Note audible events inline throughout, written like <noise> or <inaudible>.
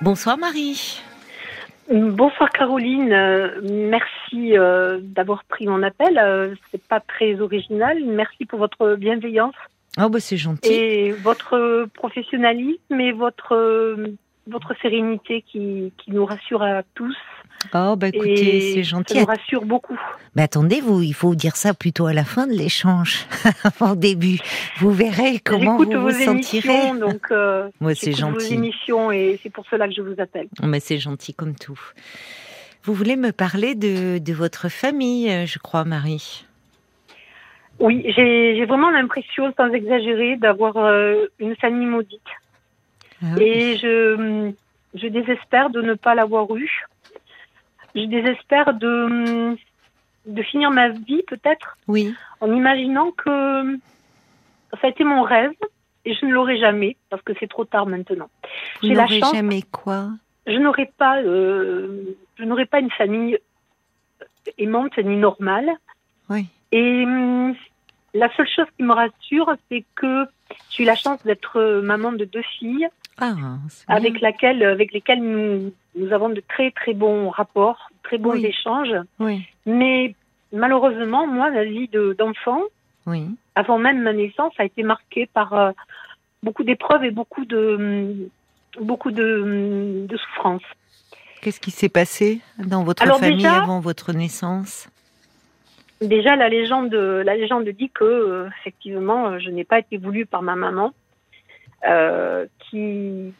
Bonsoir Marie. Bonsoir Caroline, euh, merci euh, d'avoir pris mon appel. Euh, c'est pas très original. Merci pour votre bienveillance. Oh bah c'est gentil. Et votre professionnalisme et votre votre sérénité qui, qui nous rassure à tous. Oh, bah écoutez, c'est gentil. Ça nous rassure beaucoup. Mais attendez, vous, il faut dire ça plutôt à la fin de l'échange, <laughs> avant le début. Vous verrez comment vous vous sentirez. Donc, euh, <laughs> Moi, c'est gentil. vos émissions et c'est pour cela que je vous appelle. Oh, mais c'est gentil comme tout. Vous voulez me parler de, de votre famille, euh, je crois, Marie? Oui, j'ai vraiment l'impression, sans exagérer, d'avoir euh, une famille maudite. Ah et je, je désespère de ne pas l'avoir eu je désespère de, de finir ma vie peut-être oui. en imaginant que ça a été mon rêve et je ne l'aurai jamais parce que c'est trop tard maintenant. J'ai la chance. jamais quoi? Je n'aurai pas, euh, je n'aurai pas une famille aimante ni normale. Oui. Et hum, la seule chose qui me rassure, c'est que j'ai eu la chance d'être maman de deux filles ah, avec, laquelle, avec lesquelles nous, nous, avons de très très bons rapports, très bons échanges. Oui. Mais malheureusement, moi, la vie d'enfant, oui. avant même ma naissance, a été marquée par euh, beaucoup d'épreuves et beaucoup de, beaucoup de, de souffrances. Qu'est-ce qui s'est passé dans votre famille avant votre naissance? Déjà, la légende, la légende dit que, euh, effectivement, je n'ai pas été voulue par ma maman euh, qui,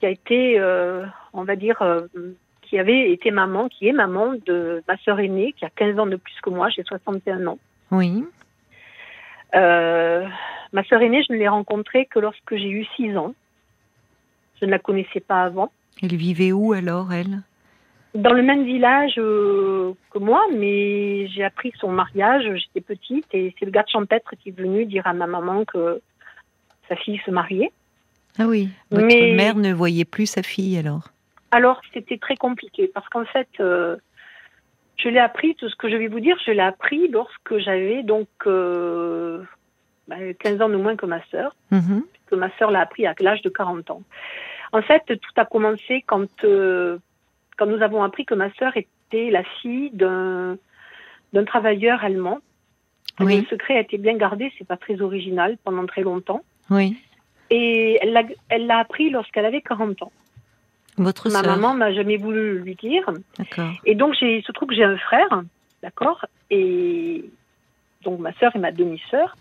qui, a été, euh, on va dire, euh, qui avait été maman, qui est maman de ma sœur aînée, qui a 15 ans de plus que moi, j'ai 61 ans. Oui. ma sœur aînée, je ne l'ai rencontrée que lorsque j'ai eu 6 ans. Je ne la connaissais pas avant. Elle vivait où alors, elle? Dans le même village que moi, mais j'ai appris son mariage, j'étais petite, et c'est le gars de champêtre qui est venu dire à ma maman que sa fille se mariait. Ah oui. Votre mère ne voyait plus sa fille alors Alors c'était très compliqué parce qu'en fait, euh, je l'ai appris, tout ce que je vais vous dire, je l'ai appris lorsque j'avais donc 15 euh, bah, ans de moins que ma sœur. Mhm. Que ma sœur l'a appris à l'âge de 40 ans. En fait, tout a commencé quand, euh, quand nous avons appris que ma sœur était la fille d'un travailleur allemand. Oui. Le secret a été bien gardé, c'est pas très original pendant très longtemps. Oui. Et elle l'a appris lorsqu'elle avait 40 ans. Votre Ma maman m'a jamais voulu lui dire. D'accord. Et donc, il se trouve que j'ai un frère, d'accord Et donc, ma sœur et ma demi-sœur.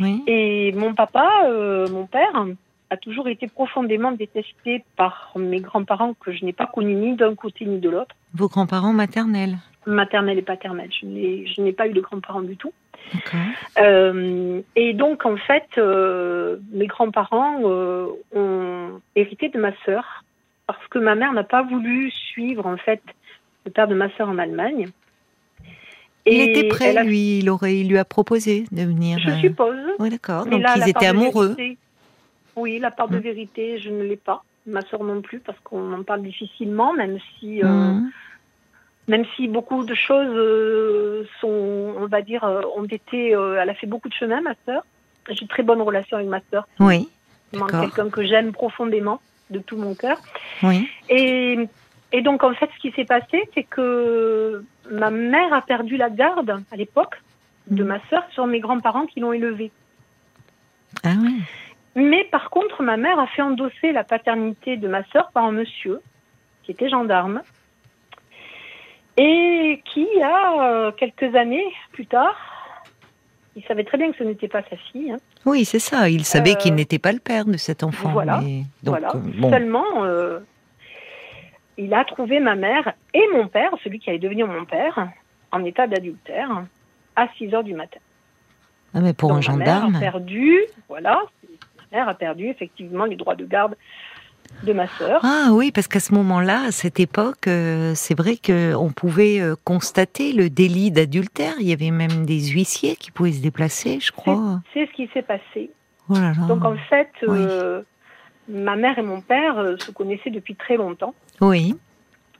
Oui. Et mon papa, euh, mon père, a toujours été profondément détesté par mes grands-parents que je n'ai pas connus ni d'un côté ni de l'autre. Vos grands-parents maternels Maternels et paternels. Je n'ai pas eu de grands-parents du tout. Euh, et donc, en fait, euh, mes grands-parents euh, ont hérité de ma sœur parce que ma mère n'a pas voulu suivre, en fait, le père de ma sœur en Allemagne. Et il était prêt, lui, il, aurait, il lui a proposé de venir. Je suppose. Oui, d'accord. Donc, ils étaient amoureux. Oui, la part de mm. vérité, je ne l'ai pas. Ma sœur non plus, parce qu'on en parle difficilement, même si. Mm même si beaucoup de choses euh, sont, on va dire, euh, ont été. Euh, elle a fait beaucoup de chemin, ma sœur. J'ai une très bonne relation avec ma sœur. Oui. Quelqu'un que j'aime profondément, de tout mon cœur. Oui. Et, et donc, en fait, ce qui s'est passé, c'est que ma mère a perdu la garde à l'époque de mm. ma sœur sur mes grands-parents qui l'ont élevée. Ah oui. Mais par contre, ma mère a fait endosser la paternité de ma sœur par un monsieur qui était gendarme et qui, a euh, quelques années plus tard, il savait très bien que ce n'était pas sa fille. Hein. Oui, c'est ça. Il savait qu'il euh, n'était pas le père de cet enfant. Voilà. voilà. Euh, Seulement, il a trouvé ma mère et mon père, celui qui allait devenir mon père, en état d'adultère, à 6 heures du matin. Ah, mais pour un gendarme. Ma mère a perdu, voilà, a perdu effectivement les droits de garde de ma sœur. Ah oui, parce qu'à ce moment-là, à cette époque, euh, c'est vrai qu'on pouvait euh, constater le délit d'adultère. Il y avait même des huissiers qui pouvaient se déplacer, je crois. C'est ce qui s'est passé. Oh Donc en fait, euh, ma mère et mon père se connaissaient depuis très longtemps. Oui.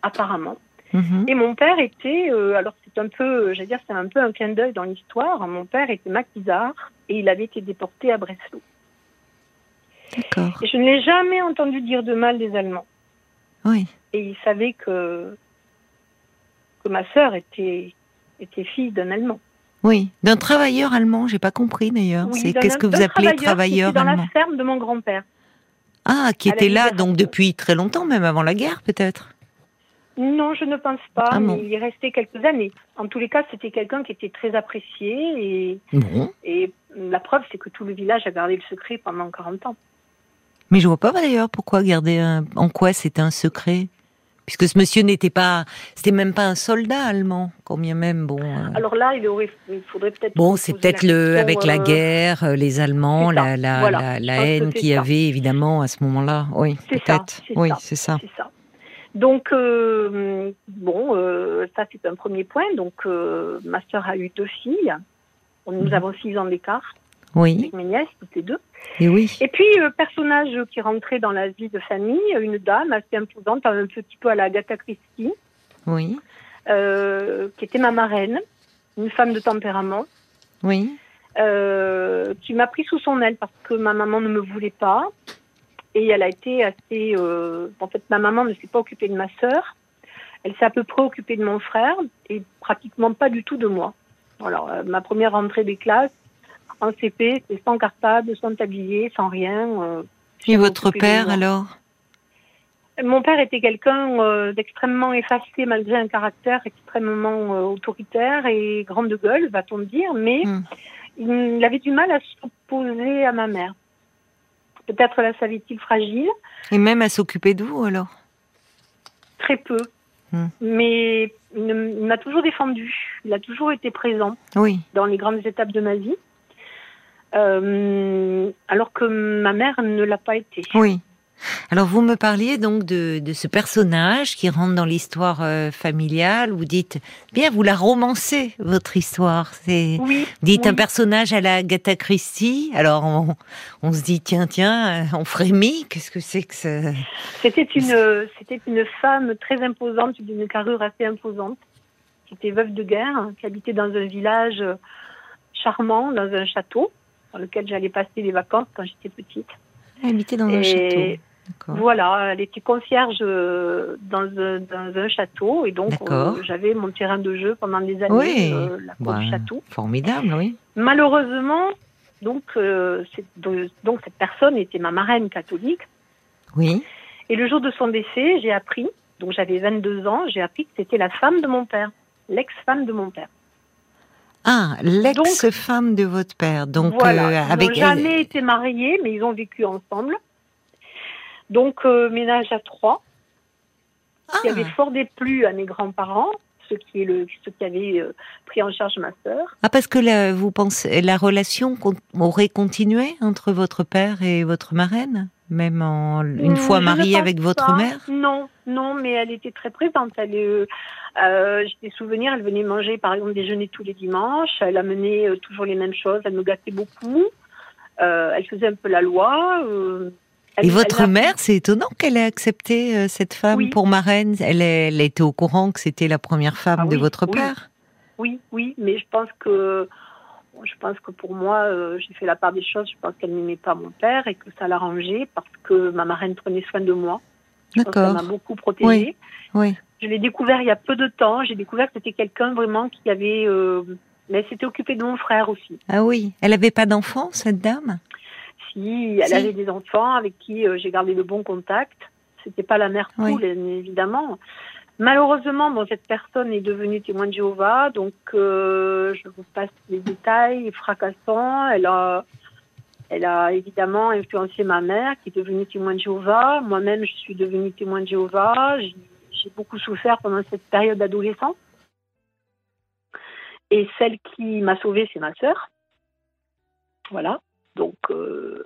Apparemment. Mhm. Et mon père était, alors c'est un peu, j'allais dire, c'est un peu un clin d'œil dans l'histoire. Mon père était maquisard et il avait été déporté à Breslau. D'accord. Et je ne l'ai jamais entendu dire de mal des Allemands. Oui. Et il savait que, que ma sœur était, était fille d'un Allemand. Oui, d'un travailleur allemand, j'ai pas compris d'ailleurs. Oui, c'est qu'est-ce que vous appelez qui travailleur était dans allemand la ferme de mon grand-père. Ah, qui était là donc depuis très longtemps, même avant la guerre peut-être? Non, je ne pense pas, Ah mais il y restait quelques années. En tous les cas, c'était quelqu'un qui était très apprécié et, Bon, et la preuve, c'est que tout le village a gardé le secret pendant 40 ans. Mais je vois pas d'ailleurs pourquoi garder un... en quoi c'était un secret, puisque ce monsieur n'était pas, c'était même pas un soldat allemand, combien même bon. euh, Alors là, il, aurait, il faudrait peut-être. Bon, c'est peut-être le avec la euh, guerre, euh, les Allemands, la la, voilà. la, haine qu'il y avait évidemment à ce moment-là. Oui, peut-être. Oui, c'est ça. Donc, euh, bon, ça c'est un premier point. Donc, ma sœur a eu deux filles. Nous Mhm. avons six ans d'écart Oui, avec mes nièces, toutes les deux. et oui. Et puis, euh, personnage qui rentrait dans la vie de famille, une dame assez imposante, un petit peu à la Agatha Christie, Oui, euh, qui était ma marraine, une femme de tempérament, oui, euh, qui m'a pris sous son aile parce que ma maman ne me voulait pas. Et elle a été assez... euh, en fait, ma maman ne s'est pas occupée de ma sœur. Elle s'est à peu près occupée de mon frère et pratiquement pas du tout de moi. Alors, ma première rentrée des classes, en CP, c'est sans cartable, sans tablier, sans rien. euh, Et votre père alors? Mon père était quelqu'un euh, d'extrêmement effacé malgré un caractère extrêmement euh, autoritaire et grande gueule, va-t-on dire, mais Hmm. il avait du mal à s'opposer à ma mère. Peut-être la savait-il fragile, Et même à s'occuper de vous alors? Très peu, Hmm. mais il m'a toujours défendu. Il a toujours été présent Oui, dans les grandes étapes de ma vie, euh, alors que ma mère ne l'a pas été. oui. Alors vous me parliez donc de, de ce personnage qui rentre dans l'histoire euh, familiale. Vous dites bien, vous la romancez votre histoire. C'est Oui, dites oui. un personnage à la Agatha Christie. Alors on, on se dit tiens tiens, euh, on frémit. Qu'est-ce que c'est que ça C'était une, c'était une femme très imposante, d'une carrure assez imposante, qui était veuve de guerre, qui habitait dans un village charmant, dans un château, dans lequel j'allais passer les vacances quand j'étais petite. Habiter dans un château. Voilà, elle était concierge euh, dans un, dans un château, et donc euh, j'avais mon terrain de jeu pendant des années, Oui. euh, la cour Bah, du château. Formidable, oui. Malheureusement, donc, euh, donc cette personne était ma marraine catholique. Oui. Et le jour de son décès, j'ai appris, donc j'avais 22 ans, j'ai appris que c'était la femme de mon père, l'ex-femme de mon père. Ah, l'ex-femme de votre père. Donc voilà, euh, ils avec n'ont jamais été mariés, mais ils ont vécu ensemble. Donc euh, ménage à trois, Ah, qui avait fort déplu à mes grands-parents, ceux qui, est le, ceux qui avaient euh, pris en charge ma sœur. Ah, parce que la, vous pensez la relation con- aurait continué entre votre père et votre marraine, même en, une fois ne mariée avec votre pas. mère. Non, non, mais elle était très présente. Elle, euh, euh, j'ai des souvenirs, elle venait manger par exemple déjeuner tous les dimanches. Elle amenait euh, toujours les mêmes choses. Elle me gâtait beaucoup. Euh, elle faisait un peu la loi. elle- Et votre a- mère, c'est étonnant qu'elle ait accepté cette femme Oui. pour marraine. Elle, est- elle était au courant que c'était la première femme Ah de oui, votre oui. père. Oui, oui, mais je pense que je pense que pour moi, euh, j'ai fait la part des choses. Je pense qu'elle n'aimait pas mon père et que ça l'arrangeait parce que ma marraine prenait soin de moi. D'accord. m'a beaucoup protégée. Oui. Je l'ai découvert il y a peu de temps. J'ai découvert que c'était quelqu'un vraiment qui avait. euh, mais elle s'était occupée de mon frère aussi. Ah oui. Elle avait pas d'enfant, cette dame? Si, elle Si. avait des enfants avec qui euh, j'ai gardé de bons contacts. C'était pas la mère Oui. cool, évidemment. Malheureusement, cette personne est devenue témoin de Jéhovah, donc euh, je vous passe les détails fracassants. Elle a, évidemment influencé ma mère, qui est devenue témoin de Jéhovah. Moi-même, je suis devenue témoin de Jéhovah. J'ai beaucoup souffert pendant cette période d'adolescence. Et celle qui m'a sauvée, c'est ma sœur. Voilà. Donc, euh,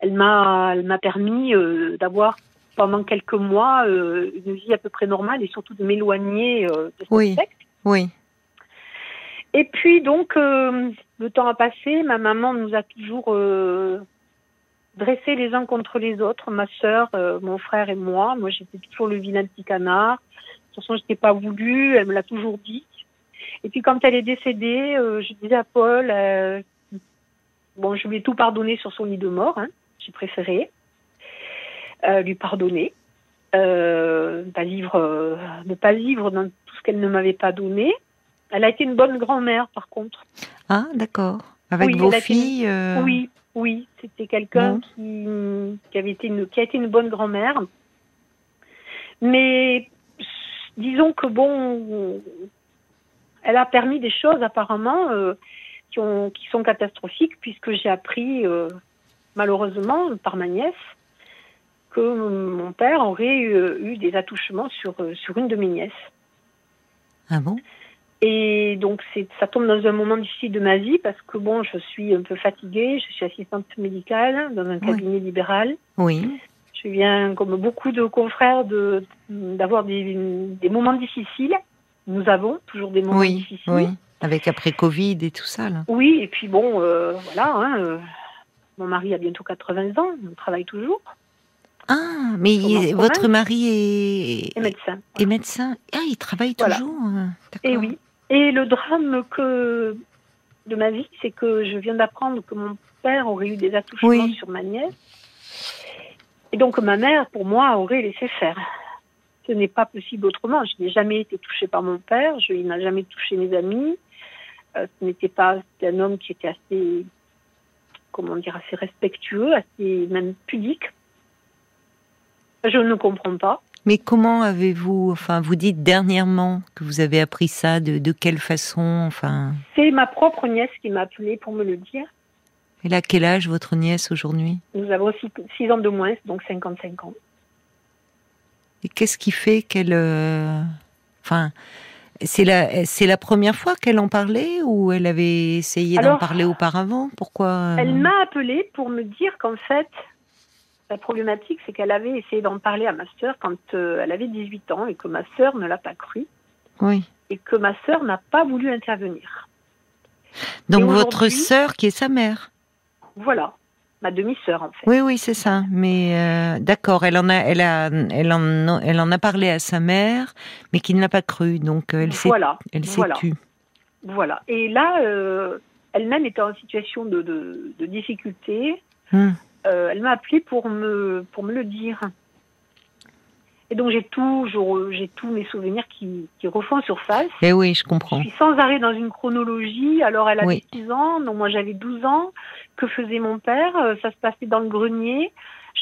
elle m'a, elle m'a permis euh, d'avoir pendant quelques mois euh, une vie à peu près normale et surtout de m'éloigner euh, de cette Oui. secte. Oui. Et puis donc, euh, le temps a passé, ma maman nous a toujours euh, dressés les uns contre les autres, ma sœur, mon frère et moi. Moi, j'étais toujours le vilain petit canard. De toute façon, je n'étais pas voulu, elle me l'a toujours dit. Et puis quand elle est décédée, je disais à Paul, bon, je lui ai tout pardonné sur son lit de mort, hein, j'ai préféré lui pardonner. Euh, pas vivre, ne pas vivre dans tout ce qu'elle ne m'avait pas donné. Elle a été une bonne grand-mère, par contre. Ah, d'accord. Avec vos filles. Oui, oui, c'était quelqu'un qui, qui, avait été une, qui a été une bonne grand-mère. Mais disons que bon, elle a permis des choses apparemment euh, qui, ont, qui sont catastrophiques puisque j'ai appris euh, malheureusement par ma nièce que mon père aurait eu, des attouchements sur, sur une de mes nièces. Ah bon? Et donc ça tombe dans un moment difficile de ma vie parce que bon, je suis un peu fatiguée, je suis assistante médicale dans un cabinet libéral. Oui. Je viens, comme beaucoup de confrères, de d'avoir des, des moments difficiles. Nous avons toujours des moments difficiles. Oui, avec après Covid et tout ça. Là. Oui, et puis bon, euh, voilà. Hein, euh, mon mari a bientôt 80 ans, on travaille toujours. Ah, mais votre mari est... médecin. Est médecin. Ah, il travaille toujours. Hein. Et oui. Et le drame que de ma vie, c'est que je viens d'apprendre que mon père aurait eu des attouchements sur ma nièce. Et donc ma mère, pour moi, aurait laissé faire. Ce n'est pas possible autrement. Je n'ai jamais été touchée par mon père. Je, il n'a jamais touché mes amis. Euh, ce n'était pas un homme qui était assez, comment dire, assez respectueux, assez même pudique. Je ne comprends pas. Mais comment avez-vous, enfin, vous dites dernièrement que vous avez appris ça, de, de quelle façon, enfin? C'est ma propre nièce qui m'a appelée pour me le dire. Elle a quel âge votre nièce aujourd'hui? Nous avons 6 ans de moins, donc 55 ans. Et qu'est-ce qui fait qu'elle... Euh, enfin, c'est la, c'est la première fois qu'elle en parlait ou elle avait essayé d'en parler auparavant? Pourquoi euh, Elle m'a appelé pour me dire qu'en fait, la problématique, c'est qu'elle avait essayé d'en parler à ma sœur quand euh, elle avait 18 ans et que ma sœur ne l'a pas cru. Oui. Et que ma sœur n'a pas voulu intervenir. Donc votre sœur qui est sa mère voilà, ma demi-sœur en fait. Oui, oui, c'est ça. Mais euh, d'accord, elle en a, elle a, elle en, elle en a parlé à sa mère, mais qui ne l'a pas cru. Donc euh, elle s'est, voilà, elle s'est voilà. tue. Voilà. Et là, euh, elle-même était en situation de, de, difficulté. Hmm. elle m'a appelé pour me, pour me le dire. Et donc j'ai toujours, j'ai tous mes souvenirs qui, qui refont surface. Et eh oui, je comprends. Je suis sans arrêt dans une chronologie. Alors elle avait 6 ans, non moi j'avais 12 ans. Que faisait mon père? Euh, Ça se passait dans le grenier.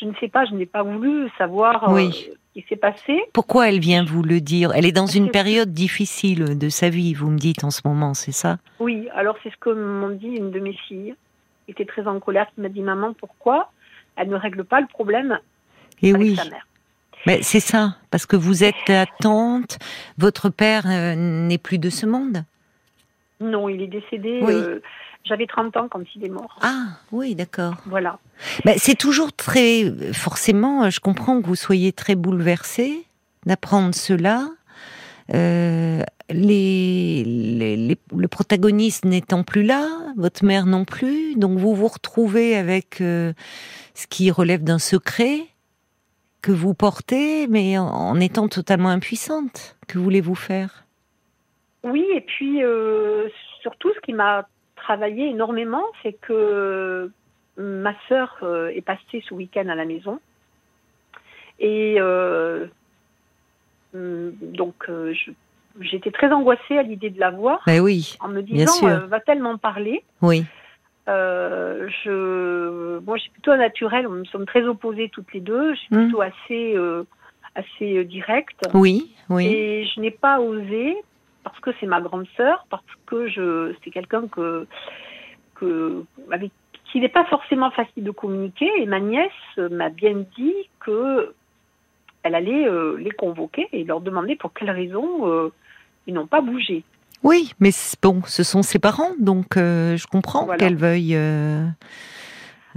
Je ne sais pas, je n'ai pas voulu savoir euh, ce qui s'est passé. Pourquoi elle vient vous le dire? Elle est dans une période difficile de sa vie, vous me dites en ce moment, c'est ça? Oui, alors c'est ce que m'ont dit une de mes filles, était très en colère, qui m'a dit Maman, pourquoi elle ne règle pas le problème Et eh avec oui. sa mère mais c'est ça, parce que vous êtes la tante, votre père euh, n'est plus de ce monde Non, il est décédé. Euh, j'avais 30 ans quand il est mort. Ah, oui, d'accord. Voilà. Ben, c'est toujours très. Forcément, je comprends que vous soyez très bouleversé d'apprendre cela. Euh, les, le protagoniste n'étant plus là, votre mère non plus, donc vous vous retrouvez avec ce qui relève d'un secret que vous portez, mais en, étant totalement impuissante. Que voulez-vous faire? Oui, et puis euh, surtout, ce qui m'a travaillé énormément, c'est que ma sœur euh, est passée ce week-end à la maison. Et euh, donc, j'étais très angoissée à l'idée de la voir. Ben oui, en me disant, va-t-elle m'en parler? Oui. Euh, je, moi, je suis plutôt naturelle. Nous sommes très opposées toutes les deux. Je suis hmm. plutôt assez, euh, assez euh, directe. Oui, oui. Et je n'ai pas osé parce que c'est ma grande sœur, parce que je, c'est quelqu'un que, que, avec qui n'est pas forcément facile de communiquer. Et ma nièce m'a bien dit que elle allait les convoquer et leur demander pour quelles raisons ils n'ont pas bougé. Oui, mais bon, ce sont ses parents, donc euh, je comprends qu'elle veuille. Euh,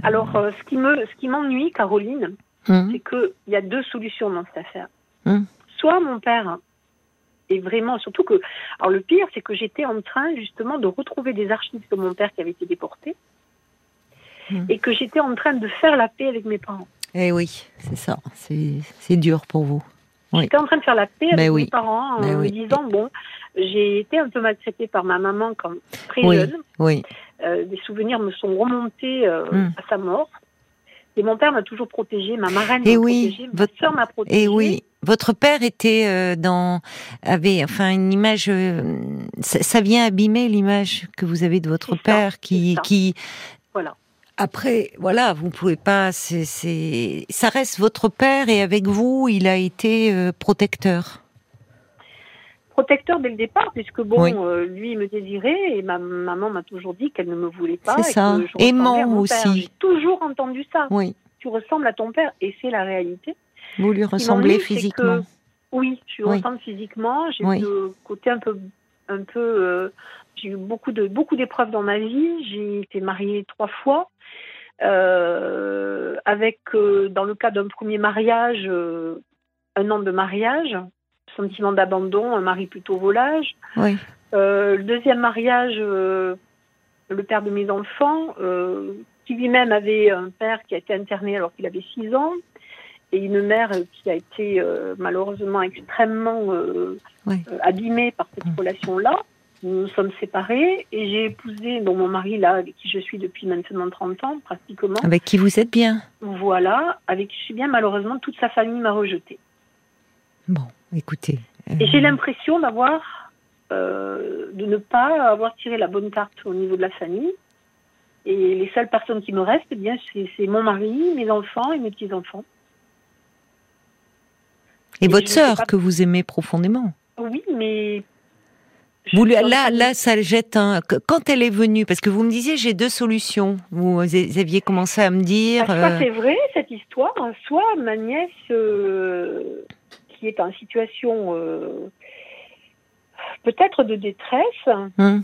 Alors, euh, ce qui me, ce qui m'ennuie, Caroline, hum. c'est qu'il y a deux solutions dans cette affaire. Hum. Soit mon père est vraiment, surtout que, alors le pire, c'est que j'étais en train justement de retrouver des archives de mon père qui avait été déporté, hum. et que j'étais en train de faire la paix avec mes parents. Eh oui, c'est ça, c'est dur pour vous. J'étais en train de faire la paix avec mes parents en me disant bon, j'ai été un peu maltraitée par ma maman quand très jeune. Oui. Euh, des souvenirs me sont remontés euh, hmm. à sa mort. Et mon père m'a toujours protégée, ma marraine Et m'a oui, protégée, ma votre- sœur m'a protégée. Et oui, votre père était euh, dans avait enfin une image. ça, ça vient abîmer l'image que vous avez de votre ça, père qui qui Voilà. Après voilà vous pouvez pas c'est ça reste votre père et avec vous il a été euh, protecteur. Protecteur dès le départ, puisque bon, Oui. euh, lui il me désirait et ma maman m'a toujours dit qu'elle ne me voulait pas. C'est ça. que je ressemblais Aimant à mon père. aussi. J'ai toujours entendu ça. Oui, Tu ressembles à ton père et c'est la réalité. vous lui ressemblez physiquement. que- oui, je Oui. ressemble physiquement. J'ai Oui. le côté un peu, un peu. euh, j'ai eu beaucoup de beaucoup d'épreuves dans ma vie. J'ai été mariée trois fois. euh, avec, euh, dans le cas d'un premier mariage, euh, un an de mariage, sentiment d'abandon, un mari plutôt volage. Oui, le deuxième mariage, le père de mes enfants, qui lui-même avait un père qui a été interné alors qu'il avait 6 ans, et une mère qui a été malheureusement extrêmement Oui. abîmée par cette Mm. relation-là. Nous nous sommes séparés et j'ai épousé mon mari là, avec qui je suis depuis maintenant 30 ans pratiquement. avec qui vous êtes bien. Voilà, avec qui je suis bien. Malheureusement, toute sa famille m'a rejetée. Bon, écoutez. Et euh, j'ai l'impression d'avoir, euh, de ne pas avoir tiré la bonne carte au niveau de la famille. Et les seules personnes qui me restent, eh bien, c'est mon mari, mes enfants et mes petits-enfants. et et votre sœur pas- que vous aimez profondément. Oui, mais... Vous, là, là, ça jette un. Quand elle est venue, parce que vous me disiez, j'ai deux solutions. Vous aviez commencé à me dire. Ah, Soit euh, c'est vrai, cette histoire, soit ma nièce, euh, qui est en situation euh, peut-être de détresse, hum,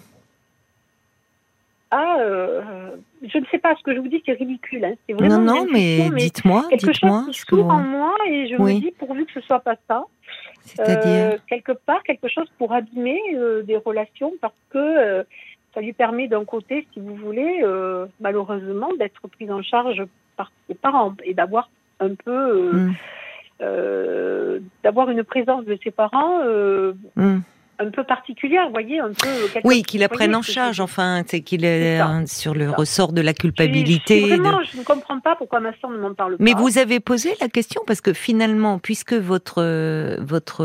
a... euh, je ne sais pas, ce que je vous dis, c'est ridicule. hein, c'est non, vraiment non, mais intuition, dites-moi, quelque dites-moi chose qui s'ouvre en moi et je Oui. me dis pourvu que ce soit pas ça. C'est-à-dire. Euh, quelque part quelque chose pour abîmer euh, des relations parce que euh, ça lui permet d'un côté, si vous voulez, malheureusement, d'être prise en charge par ses parents et d'avoir un peu, euh, d'avoir une présence de ses parents hum. Un peu particulière, vous voyez, un peu. Oui, qu'il la prenne en je charge, enfin, c'est qu'il est hein, sur le ressort de la Je- je- culpabilité. je, de- vraiment, je ne comprends pas pourquoi ma soeur ne m'en parle Mais pas. vous avez posé la question parce que finalement, puisque votre votre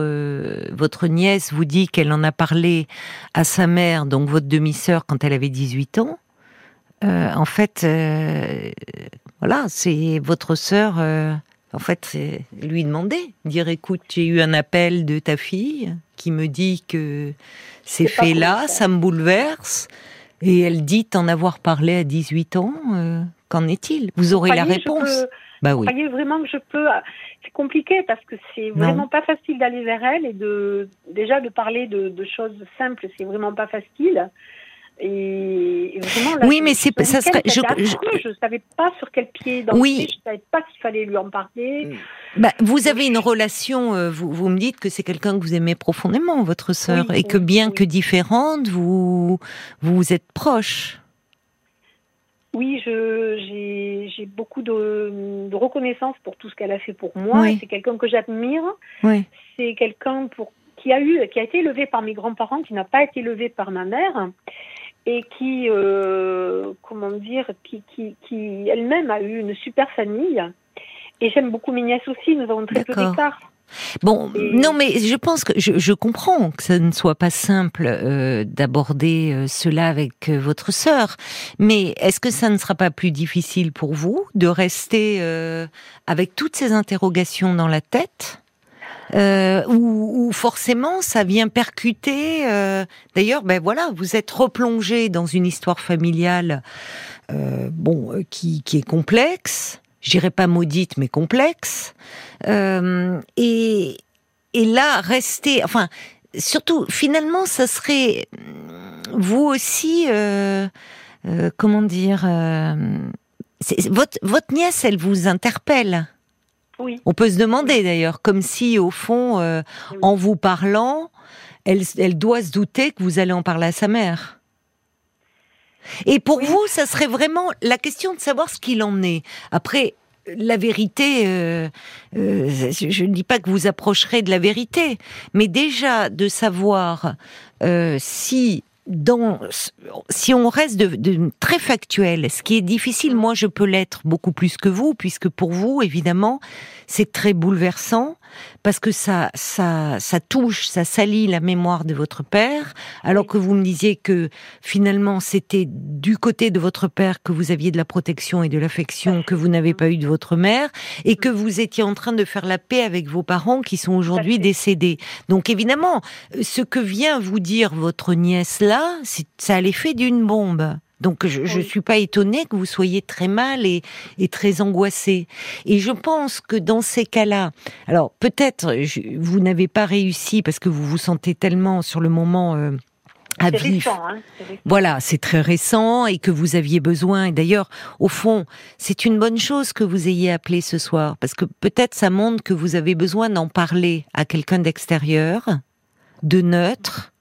votre nièce vous dit qu'elle en a parlé à sa mère, donc votre demi-sœur, quand elle avait 18 ans, euh, en fait, euh, voilà, c'est votre sœur. euh, en fait, c'est lui demander, dire écoute, j'ai eu un appel de ta fille qui me dit que ces C'est faits-là, comment ça me bouleverse. Et elle dit t'en avoir parlé à 18 ans. euh, Qu'en est-il? Vous aurez la Croyez, réponse. peux- Bah oui. croyez vraiment que je peux C'est compliqué parce que c'est Non. vraiment pas facile d'aller vers elle et de déjà de parler de, de choses simples, c'est vraiment pas facile. Et, et vraiment, là, Oui, je- mais c'est- ça serait- je- je, savais pas sur quel pied danser, Oui. je savais pas qu'il fallait lui en parler. Bah, vous avez une relation, euh, vous, vous me dites que c'est quelqu'un que vous aimez profondément, votre sœur, Oui, et que bien oui. que différente, vous vous êtes proches. Oui, j'ai j'ai beaucoup de, de reconnaissance pour tout ce qu'elle a fait pour moi. Oui. C'est quelqu'un que j'admire. Oui. c'est quelqu'un pour qui a eu qui a été élevé par mes grands-parents qui n'a pas été élevé par ma mère et qui euh, comment dire qui qui, qui elle-même a eu une super famille. Et j'aime beaucoup mes nièces aussi nous avons très peu d'écart. Bon, non, mais je pense que je, je comprends que ça ne soit pas simple euh, d'aborder euh, cela avec euh, votre sœur, mais est-ce que ça ne sera pas plus difficile pour vous de rester euh, avec toutes ces interrogations dans la tête? Euh, où, forcément ça vient percuter. euh, D'ailleurs, ben voilà, vous êtes replongé dans une histoire familiale, euh, bon, euh, qui, qui est complexe. Je dirais pas maudite, mais complexe. Euh, et, et là, rester, enfin, surtout, finalement, ça serait vous aussi, euh, comment dire, votre, votre nièce, elle vous interpelle. Oui On peut se demander d'ailleurs, comme si au fond, euh, Oui. en vous parlant, elle, elle doit se douter que vous allez en parler à sa mère. Et pour Oui. vous, ça serait vraiment la question de savoir ce qu'il en est. Après, la vérité, euh, euh, je ne dis pas que vous approcherez de la vérité, mais déjà de savoir euh, si si on reste de, très factuel, ce qui est difficile, moi je peux l'être beaucoup plus que vous, puisque pour vous, évidemment, c'est très bouleversant parce que ça, ça, ça touche, ça salit la mémoire de votre père, alors que vous me disiez que finalement c'était du côté de votre père que vous aviez de la protection et de l'affection que vous n'avez pas eu de votre mère, et que vous étiez en train de faire la paix avec vos parents qui sont aujourd'hui décédés. Donc évidemment, ce que vient vous dire votre nièce là, ça a l'effet d'une bombe. Donc je ne suis pas étonnée que vous soyez très mal et, très angoissé. Et je pense que dans ces cas-là, alors peut-être vous n'avez pas réussi parce que vous vous sentez tellement sur le moment euh, à vif. Hein, voilà, c'est très récent et que vous aviez besoin. Et d'ailleurs, au fond, c'est une bonne chose que vous ayez appelé ce soir parce que peut-être ça montre que vous avez besoin d'en parler à quelqu'un d'extérieur, de neutre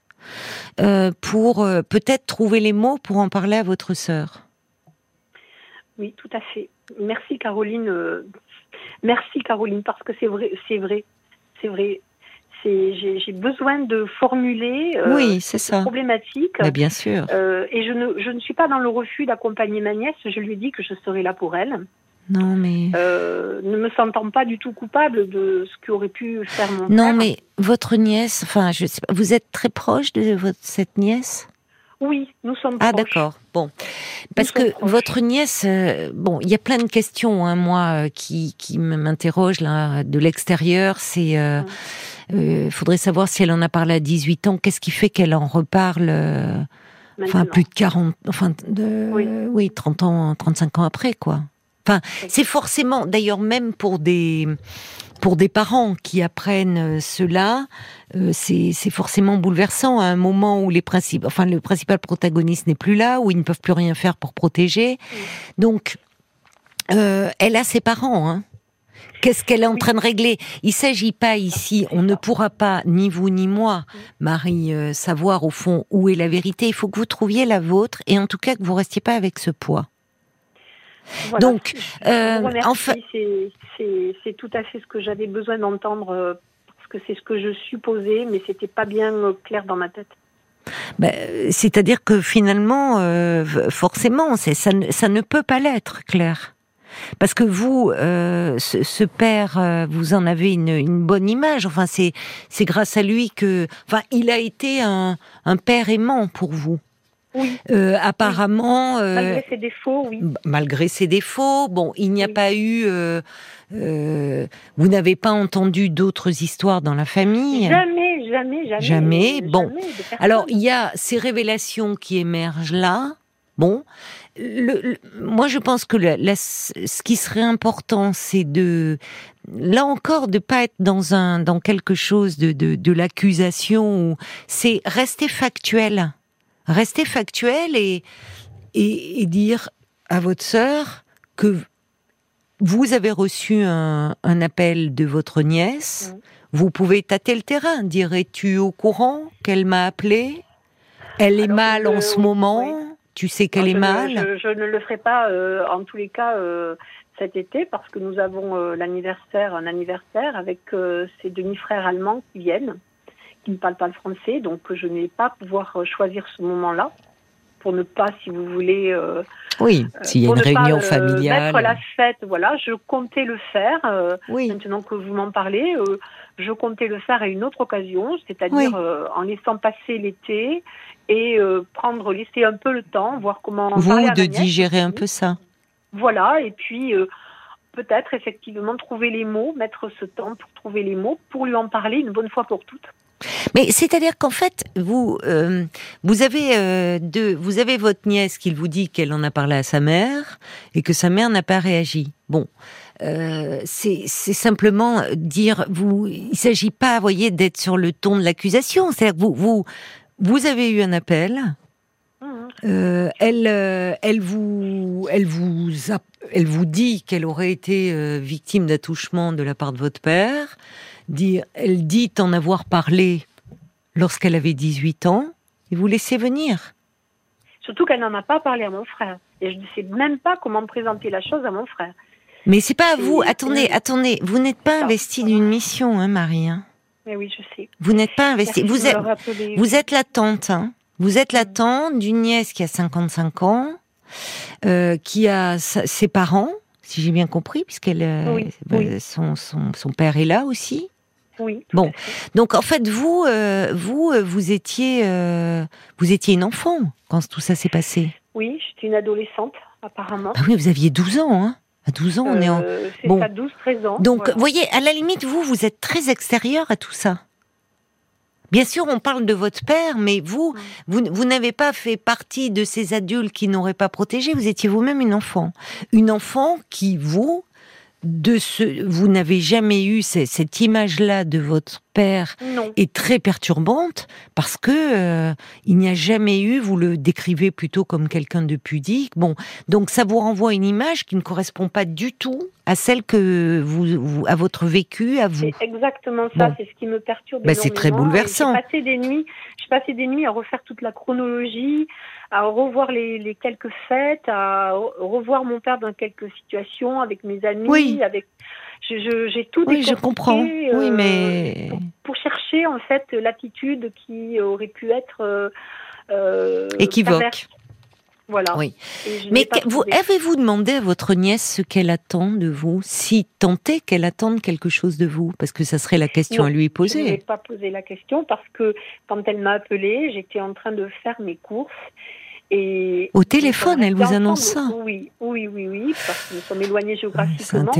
euh, pour euh, peut-être trouver les mots pour en parler à votre sœur. Oui, tout à fait. Merci Caroline. Euh, merci Caroline parce que c'est vrai, c'est vrai, c'est vrai. J'ai besoin de formuler oui, c'est ça. problématique. Mais bien sûr. et je ne, je ne suis pas dans le refus d'accompagner ma nièce. Je lui ai dit que je serai là pour elle. Non, mais. Euh, ne me sentant pas du tout coupable de ce qu'aurait pu faire mon Non, mais votre nièce, enfin, je sais pas, vous êtes très proche de votre, cette nièce? Oui, nous sommes Ah d'accord. Bon, parce que votre nièce, euh, bon, il y a plein de questions, hein, moi, euh, qui qui m'interrogent là de l'extérieur. C'est, il faudrait savoir si elle en a parlé à 18 ans. Qu'est-ce qui fait qu'elle en reparle Enfin, plus de 40, enfin, de, oui. oui, 30 ans, 35 ans après, quoi. Enfin, c'est forcément, d'ailleurs, même pour des pour des parents qui apprennent cela, euh, c'est forcément bouleversant à un moment où les principes, enfin le principal protagoniste n'est plus là, où ils ne peuvent plus rien faire pour protéger. Donc, euh, elle a ses parents. Hein. Qu'est-ce qu'elle est en train de régler? Il s'agit pas ici, on ne pourra pas, ni vous ni moi, Marie, euh, savoir au fond où est la vérité. Il faut que vous trouviez la vôtre et en tout cas que vous restiez pas avec ce poids. Donc, euh, en fait, c'est tout à fait ce que j'avais besoin d'entendre euh, parce que c'est ce que je supposais, mais c'était pas bien euh, clair dans ma tête. Ben, c'est-à-dire que finalement, euh, forcément, ça ne, ça ne peut pas l'être, Claire. Parce que vous, euh, ce, ce, père, euh, vous en avez une, une bonne image. Enfin, c'est c'est grâce à lui que, enfin, il a été un, un père aimant pour vous. Euh, apparemment. Euh, malgré ses défauts, oui. Malgré ses défauts, bon, il n'y a pas eu. Euh, vous n'avez pas entendu d'autres histoires dans la famille? Jamais, jamais, jamais. Jamais? Bon. Alors, il y a ces révélations qui émergent là. Bon. Le, moi, je pense que ce qui serait important, c'est de, là encore, de pas être dans un, dans quelque chose de, de, de l'accusation. C'est rester factuel rester factuel et, et, dire à votre sœur que vous avez reçu un, appel de votre nièce. Vous pouvez tâter le terrain. Dire es-tu au courant qu'elle m'a appelé? Elle est mal en ce moment. Tu sais qu'elle est mal? je, ne le ferai pas euh, en tous les cas euh, cet été parce que nous avons euh, l'anniversaire, un anniversaire avec ces demi-frères allemands qui viennent qui ne parle pas le français, donc je n'ai pas pouvoir euh, choisir ce moment-là pour ne pas, si vous voulez. Euh, oui, euh, s'il y a une réunion familiale. Mettre la fête, voilà, je comptais le faire. oui. Maintenant que vous m'en parlez, je comptais le faire à une autre occasion, c'est-à-dire en laissant passer l'été et prendre, laisser un peu le temps, voir comment. Vous de digérer un peu ça. Voilà, et puis peut-être effectivement trouver les mots, mettre ce temps pour trouver les mots, pour lui en parler une bonne fois pour toutes. Mais c'est-à-dire qu'en fait, vous euh, vous avez euh, deux, vous avez votre nièce qui vous dit qu'elle en a parlé à sa mère et que sa mère n'a pas réagi. Bon, euh, c'est simplement dire vous. Il s'agit pas, voyez, d'être sur le ton de l'accusation. C'est-à-dire vous vous vous avez eu un appel. Euh, elle, euh, elle vous, elle vous, elle vous dit qu'elle aurait été euh, victime d'attouchement de la part de votre père elle dit en avoir parlé lorsqu'elle avait 18 ans, et vous laissez venir. Surtout qu'elle n'en a pas parlé à mon frère. Et je ne sais même pas comment présenter la chose à mon frère. Mais c'est pas à vous. Attendez, attendez. Vous n'êtes pas investi d'une mission, hein, Marie. Hein. Mais oui, je sais. Vous n'êtes pas investi. Vous êtes, vous êtes la tante. Hein. Vous êtes la tante d'une nièce qui a 55 ans, euh, qui a ses parents, si j'ai bien compris, puisqu'elle, euh, Son, son, son, père est là aussi. Oui. Bon, donc en fait, vous, vous, vous étiez, vous étiez une enfant quand tout ça s'est passé. Oui, j'étais une adolescente, apparemment. Ah oui, vous aviez 12 ans, hein à 12 ans, on est en. C'est bon. ça, 12, 13 ans. Donc, vous voyez, à la limite, vous, vous êtes très extérieur à tout ça. Bien sûr, on parle de votre père, mais vous, vous, vous n'avez pas fait partie de ces adultes qui n'auraient pas protégé. Vous étiez vous-même une enfant. Une enfant qui, vous, de ce, vous n'avez jamais eu cette image-là de votre père est très perturbante parce que euh, il n'y a jamais eu, vous le décrivez plutôt comme quelqu'un de pudique. Bon, donc ça vous renvoie une image qui ne correspond pas du tout à celle que vous, à votre vécu, à vous. C'est exactement ça, c'est ce qui me perturbe. Bah, c'est très bouleversant. J'ai passé des nuits, j'ai passé des nuits à refaire toute la chronologie, à revoir les, quelques fêtes, à revoir mon père dans quelques situations avec mes amis, oui. avec j'ai tout Oui, je comprends. oui, euh, mais pour, chercher en fait l'attitude qui aurait pu être euh, euh équivoque. Voilà. Oui. Mais vous avez-vous demandé à votre nièce ce qu'elle attend de vous, si tentez qu'elle attende quelque chose de vous, parce que ça serait la question à lui poser. Je n'ai pas posé la question parce que quand elle m'a appelée, j'étais en train de faire mes courses et Au téléphone, elle vous annonce ça Oui, oui, oui, oui, parce que nous sommes éloignés géographiquement.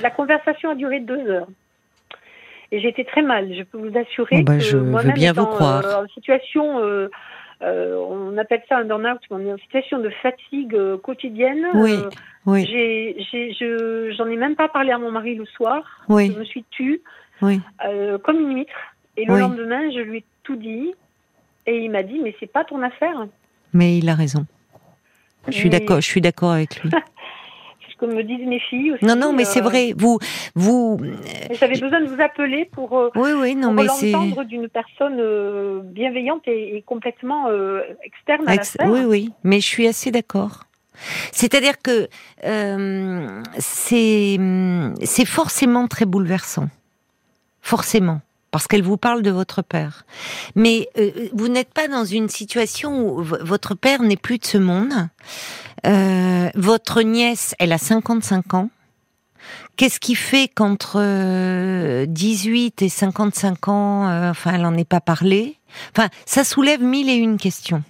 la conversation a duré deux heures. Et j'étais très mal, je peux vous assurer oh, bah, que je veux bien vous croire. Euh, en situation, euh, euh, on appelle ça un burn-out, on est en situation de fatigue quotidienne. Oui, oui. J'ai, j'en ai, même pas parlé à mon mari le soir. Oui. Je me suis tue, oui. comme une huître. Et le lendemain, je lui ai tout dit. Et il m'a dit, mais c'est pas ton affaire. Mais il a raison. Je suis d'accord. Je suis d'accord avec lui. <laughs> que me disent mes filles aussi. Non, non, mais c'est euh, vrai. Vous, vous. J'avais besoin de vous appeler pour. Euh, oui, oui, non, mais c'est. d'une personne euh, bienveillante et, complètement externe à Ex Oui, oui, mais je suis assez d'accord. C'est-à-dire que c'est forcément très bouleversant, forcément parce qu'elle vous parle de votre père. Mais euh, vous n'êtes pas dans une situation où votre père n'est plus de ce monde. Euh, votre nièce, elle a 55 ans. Qu'est-ce qui fait qu'entre 18 euh, et 55 ans, enfin, elle n'en est pas parlé Enfin, ça soulève mille et une questions.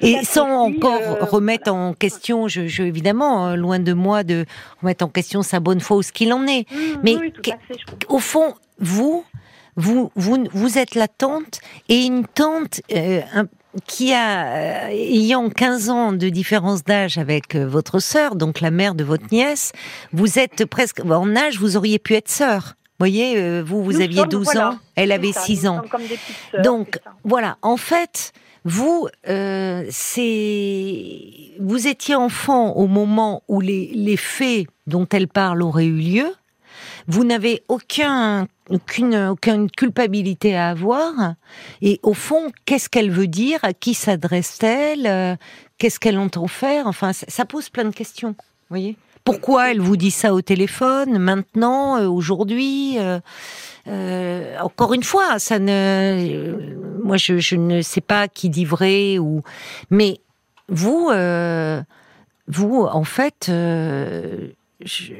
Et, sans encore remettre en question, je, je, évidemment, loin de moi de remettre en question sa bonne foi ou ce qu'il en est. Mmh, Mais au fond, vous, vous, vous, vous êtes la tante et une tante euh, qui a, euh, ayant 15 ans de différence d'âge avec euh, votre sœur, donc la mère de votre nièce, vous êtes presque, en âge, vous auriez pu être sœur. Vous voyez, vous, vous aviez 12 ans, elle avait 6 ans. donc, voilà, en fait, vous, c'est, vous étiez enfant au moment où les, les faits dont elle parle auraient eu lieu. Vous n'avez aucun aucune, culpabilité à avoir. Et au fond, qu'est-ce qu'elle veut dire? À qui s'adresse-t-elle? Euh, Qu'est-ce qu'elle entend faire? Enfin, ça, pose plein de questions. Voyez? Pourquoi elle vous dit ça au téléphone maintenant, euh, aujourd'hui euh, Encore une fois, ça ne. moi, je, ne sais pas qui dit vrai ou. Mais vous, vous, en fait, je,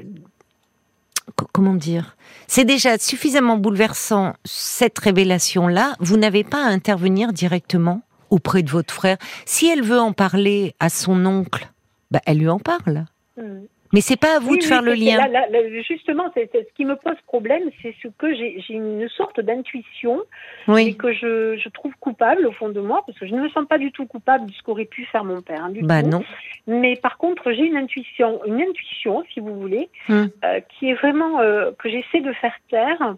comment dire C'est déjà suffisamment bouleversant cette révélation-là. Vous n'avez pas à intervenir directement auprès de votre frère. Si elle veut en parler à son oncle, bah, elle lui en parle. Hmm. Mais c'est pas à vous de faire le lien. justement, c'est, ce qui me pose problème, c'est ce que j'ai, une sorte d'intuition et que je, je, trouve coupable au fond de moi, parce que je ne me sens pas du tout coupable de ce qu'aurait pu faire mon père. Hein, bah non. Mais par contre, j'ai une intuition, une intuition, si vous voulez, hum. euh, qui est vraiment euh, que j'essaie de faire taire.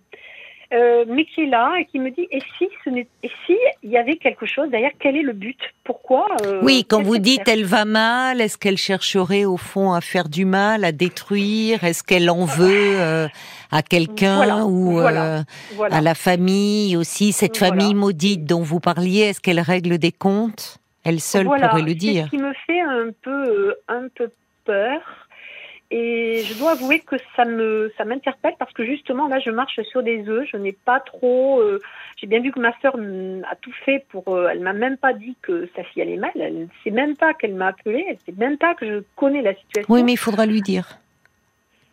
Euh, mais qui est là et qui me dit et si ce n'est et si il y avait quelque chose derrière quel est le but? Pourquoi euh, oui quand vous dites elle va mal est-ce qu'elle chercherait au fond à faire du mal à détruire? Est-ce qu'elle en veut euh, à quelqu'un ou à la famille aussi cette famille maudite dont vous parliez est-ce qu'elle règle des comptes? Elle seule pourrait le dire ce qui me fait un peu un peu peur Et je dois avouer que ça me ça m'interpelle parce que justement là je marche sur des œufs, je n'ai pas trop euh, j'ai bien vu que ma sœur a tout fait pour euh, elle m'a même pas dit que sa fille allait mal, elle ne sait même pas qu'elle m'a appelée, elle sait même pas que je connais la situation. Oui, mais il faudra lui dire.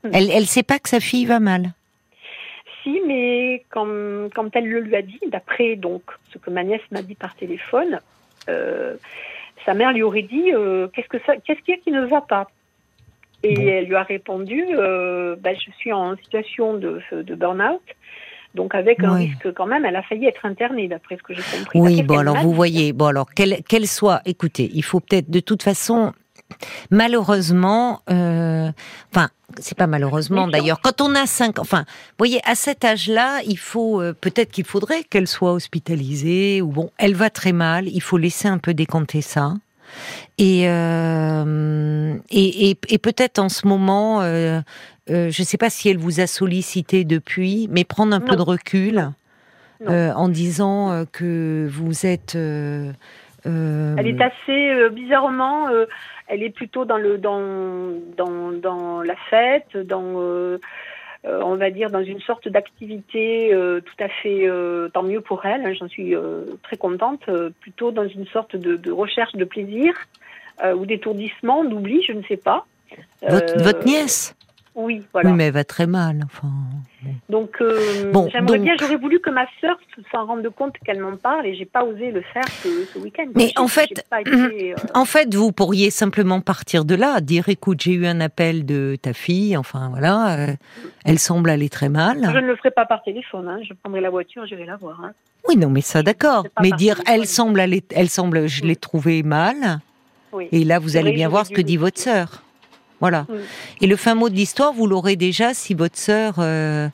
Hmm. Elle elle sait pas que sa fille va mal. Si, mais quand, quand elle le lui a dit, d'après donc ce que ma nièce m'a dit par téléphone, euh, sa mère lui aurait dit qu'est-ce que ça qu'est-ce qu'il y a qui ne va pas? Et elle lui a répondu euh, bah, Je suis en situation de, de burn-out. Donc avec un risque quand même, elle a failli être internée d'après ce que j'ai compris. Oui, bon alors vous voyez, bon alors qu'elle soit, écoutez, il faut peut-être de toute façon, malheureusement, euh, enfin c'est pas malheureusement d'ailleurs, quand on a cinq, enfin, vous voyez, à cet âge-là, il faut euh, peut-être qu'il faudrait qu'elle soit hospitalisée ou bon, elle va très mal, il faut laisser un peu décanter ça. Euh, et, et, et, peut-être en ce moment, euh, euh, je ne sais pas si elle vous a sollicité depuis, mais prendre un peu de recul en disant que vous êtes. elle est assez bizarrement, elle est plutôt dans le dans dans, dans la fête, dans on va dire, dans une sorte d'activité euh, tout à fait, euh, tant mieux pour elle, hein, j'en suis très contente, plutôt dans une sorte de, recherche de plaisir ou d'étourdissement, d'oubli, je ne sais pas. votre nièce? Oui, voilà. Oui, mais elle va très mal. Enfin, Donc, euh, bon, j'aimerais bien, j'aurais voulu que ma sœur s'en rende compte qu'elle m'en parle et j'ai pas osé le faire ce, week-end. Mais en fait, <clears throat> euh, en fait, vous pourriez simplement partir de là, dire écoute, j'ai eu un appel de ta fille, enfin voilà, euh, elle semble aller très mal. Je ne le ferai pas par téléphone, hein. je prendrai la voiture, je vais la voir. Hein. Oui, non, mais ça d'accord. Mais dire elle semble aller, elle semble, je l'ai trouvée mal. Oui. Et là, vous allez bien voir ce que dit votre sœur. Voilà. Et le fin mot de l'histoire, vous l'aurez déjà si votre sœur, euh,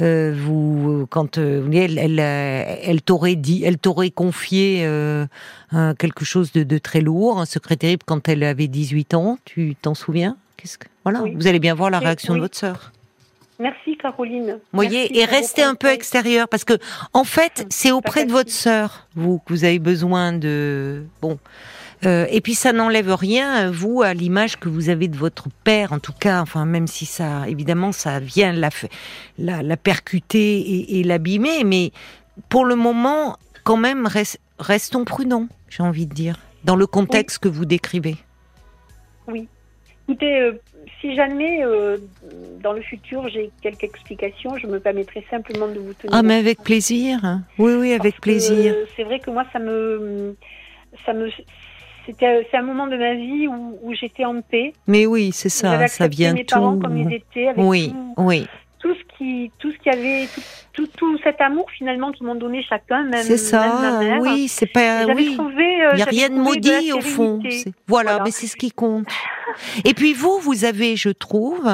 euh, vous, quand euh, elle, elle, elle t'aurait dit, elle t'aurait confié quelque chose de, très lourd, un secret terrible quand elle avait 18 ans. Tu t'en souviens? Qu'est-ce que voilà Vous allez bien voir la réaction de votre sœur. Merci Caroline. Vous voyez, et restez un peu extérieur parce que en fait, c'est auprès de votre sœur vous que vous avez besoin de bon. Euh, et puis ça n'enlève rien, vous, à l'image que vous avez de votre père, en tout cas, enfin même si ça, évidemment, ça vient la, la, la percuter et, l'abîmer, mais pour le moment, quand même, restons prudents, j'ai envie de dire, dans le contexte que vous décrivez. Oui. Écoutez, euh, si jamais euh, dans le futur j'ai quelques explications, je me permettrai simplement de vous tenir. Ah, mais avec plaisir. Oui, oui, avec plaisir. c'est vrai que moi, ça me, ça me, c'était c'est un moment de ma vie où, où j'étais en paix. Mais oui, c'est ça, ça vient mes parents comme ils étaient, avec oui, oui. Tout ce qui, tout ce qui avait, tout, tout, cet amour finalement qu'ils m'ont donné chacun, même, c'est ça, ma mère. Oui, c'est pas, oui. Euh, Il n'y a rien de maudit au fond. Voilà, mais c'est ce qui compte. Et puis vous, vous avez, je trouve,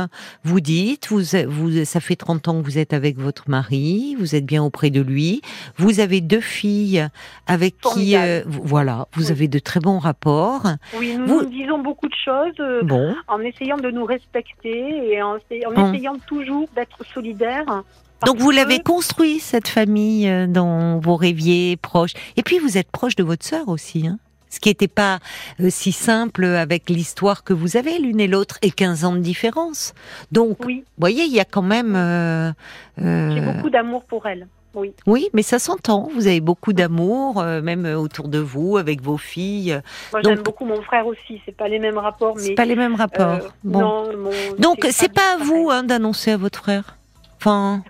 vous dites, vous, vous, ça fait 30 ans que vous êtes avec votre mari, vous êtes bien auprès de lui, vous avez deux filles avec qui, euh, voilà, vous avez de très bons rapports. Oui, nous, disons beaucoup de choses euh, bon. en essayant de nous respecter et en, en essayant toujours d'être solidaires. Donc vous l'avez construit cette famille euh, dans vos rêviers proches. Et puis vous êtes proche de votre sœur aussi. Hein ce qui n'était pas euh, si simple avec l'histoire que vous avez l'une et l'autre et 15 ans de différence. Donc, vous voyez, il y a quand même... Euh, euh, J'ai beaucoup d'amour pour elle. Oui. oui, mais ça s'entend. Vous avez beaucoup d'amour, même autour de vous, avec vos filles. Moi, j'aime beaucoup mon frère aussi. C'est pas les mêmes rapports, mais pas les mêmes rapports. bon. Donc, c'est pas, pas à vous hein, d'annoncer à votre frère. Enfin.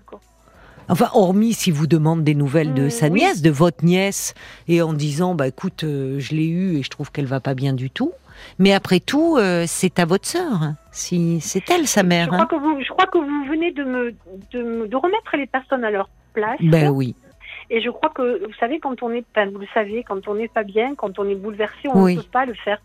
Enfin, hormis si vous demande des nouvelles de mmh, sa nièce, de votre nièce, et en disant, bah écoute, euh, je l'ai eue et je trouve qu'elle va pas bien du tout. Mais après tout, euh, c'est à votre sœur. Hein. Si c'est elle, sa mère. Je crois, hein. que vous, je crois que vous venez de me, de, de remettre les personnes à leur place. Ben oui. Et je crois que, vous savez, quand on est, vous le savez, quand on n'est pas bien, quand on est bouleversé, on ne peut pas le faire.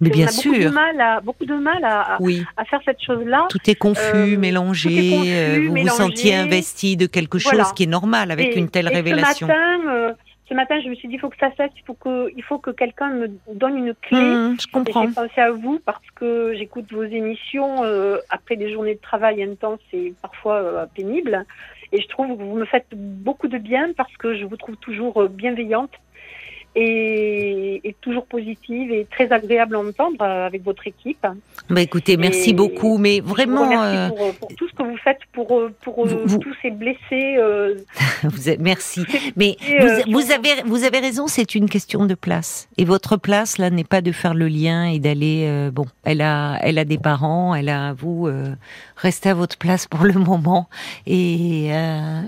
Mais bien on a sûr. Beaucoup de mal à, beaucoup de mal à, à faire cette chose-là. Tout est confus, euh, mélangé. Euh, vous vous sentiez investi de quelque chose qui est normal avec une telle révélation. Ce matin, euh, ce matin, je me suis dit, il faut que ça cesse, il faut que, il faut que quelqu'un me donne une clé. Mmh, je comprends. J'ai pensé à vous parce que j'écoute vos émissions après des journées de travail intenses et parfois pénibles. Et je trouve que vous me faites beaucoup de bien parce que je vous trouve toujours bienveillante est, toujours positive et très agréable à entendre euh, avec votre équipe. Bah écoutez, merci beaucoup, mais vraiment. Euh, pour, pour, tout ce que vous faites pour, pour tous ces blessés. <laughs> vous êtes, merci. Mais vous, vous, avez, vous avez raison, c'est une question de place. Et votre place, là, n'est pas de faire le lien et d'aller. bon, elle a, elle a des parents, elle a vous. restez à votre place pour le <laughs> moment. Et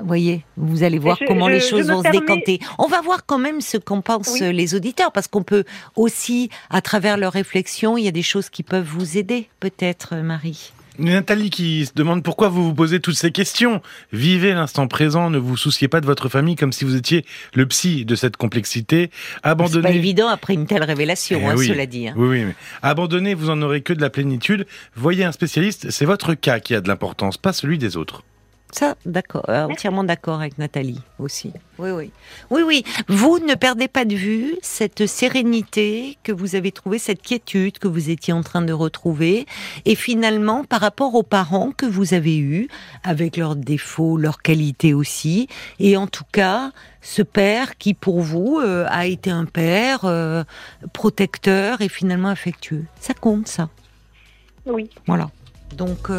voyez, vous allez voir comment les choses vont se décanter. On va voir quand même ce qu'en pensent les auditeurs, parce qu'on peut aussi, à travers leurs réflexions, il y a des choses qui peuvent vous aider, peut-être, Marie. Nathalie qui se demande pourquoi vous vous posez toutes ces questions. Vivez l'instant présent, ne vous souciez pas de votre famille comme si vous étiez le psy de cette complexité. Abandonnez. C'est pas évident après une telle révélation, eh hein, cela dit. Hein. Oui, oui, mais abandonnez, vous en aurez que de la plénitude. Voyez un spécialiste, c'est votre cas qui a de l'importance, pas celui des autres. Ça, d'accord, euh, entièrement d'accord avec Nathalie aussi. Oui, oui. Oui, oui. Vous ne perdez pas de vue cette sérénité que vous avez trouvée, cette quiétude que vous étiez en train de retrouver. Et finalement, par rapport aux parents que vous avez eus, avec leurs défauts, leurs qualités aussi, et en tout cas, ce père qui, pour vous, euh, a été un père euh, protecteur et finalement affectueux. Ça compte, ça? Oui. Voilà. Donc.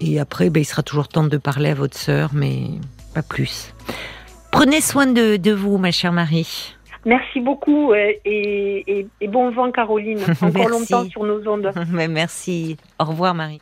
Et après, ben, il sera toujours temps de parler à votre sœur, mais pas plus. Prenez soin de, vous, ma chère Marie. Merci beaucoup et, bon vent, Caroline. <laughs> Encore longtemps sur nos ondes. <laughs> merci. Au revoir, Marie.